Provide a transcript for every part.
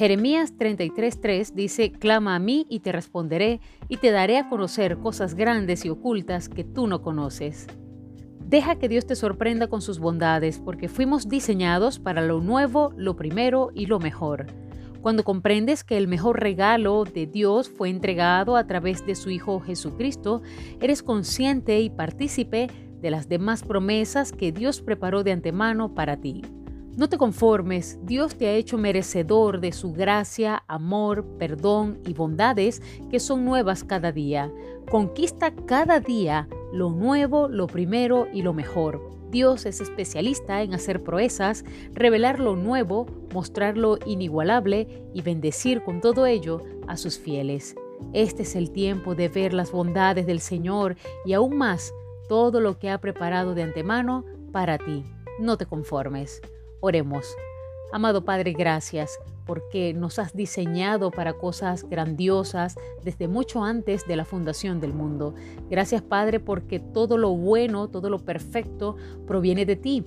Jeremías 33:3 dice, Clama a mí y te responderé, y te daré a conocer cosas grandes y ocultas que tú no conoces. Deja que Dios te sorprenda con sus bondades, porque fuimos diseñados para lo nuevo, lo primero y lo mejor. Cuando comprendes que el mejor regalo de Dios fue entregado a través de su Hijo Jesucristo, eres consciente y partícipe de las demás promesas que Dios preparó de antemano para ti. No te conformes, Dios te ha hecho merecedor de su gracia, amor, perdón y bondades que son nuevas cada día. Conquista cada día lo nuevo, lo primero y lo mejor. Dios es especialista en hacer proezas, revelar lo nuevo, mostrar lo inigualable y bendecir con todo ello a sus fieles. Este es el tiempo de ver las bondades del Señor y aún más todo lo que ha preparado de antemano para ti. No te conformes. Oremos. Amado Padre, gracias porque nos has diseñado para cosas grandiosas desde mucho antes de la fundación del mundo. Gracias Padre porque todo lo bueno, todo lo perfecto proviene de ti.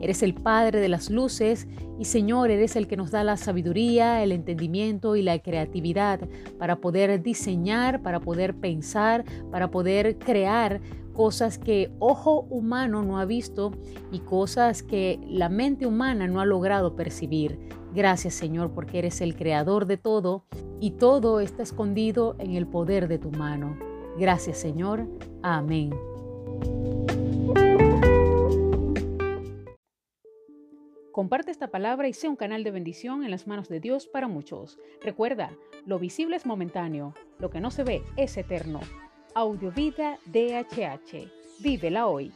Eres el Padre de las luces y Señor, eres el que nos da la sabiduría, el entendimiento y la creatividad para poder diseñar, para poder pensar, para poder crear cosas que ojo humano no ha visto y cosas que la mente humana no ha logrado percibir. Gracias Señor porque eres el creador de todo y todo está escondido en el poder de tu mano. Gracias Señor. Amén. Comparte esta palabra y sea un canal de bendición en las manos de Dios para muchos. Recuerda, lo visible es momentáneo, lo que no se ve es eterno. Audiovida DHH. Vívela hoy.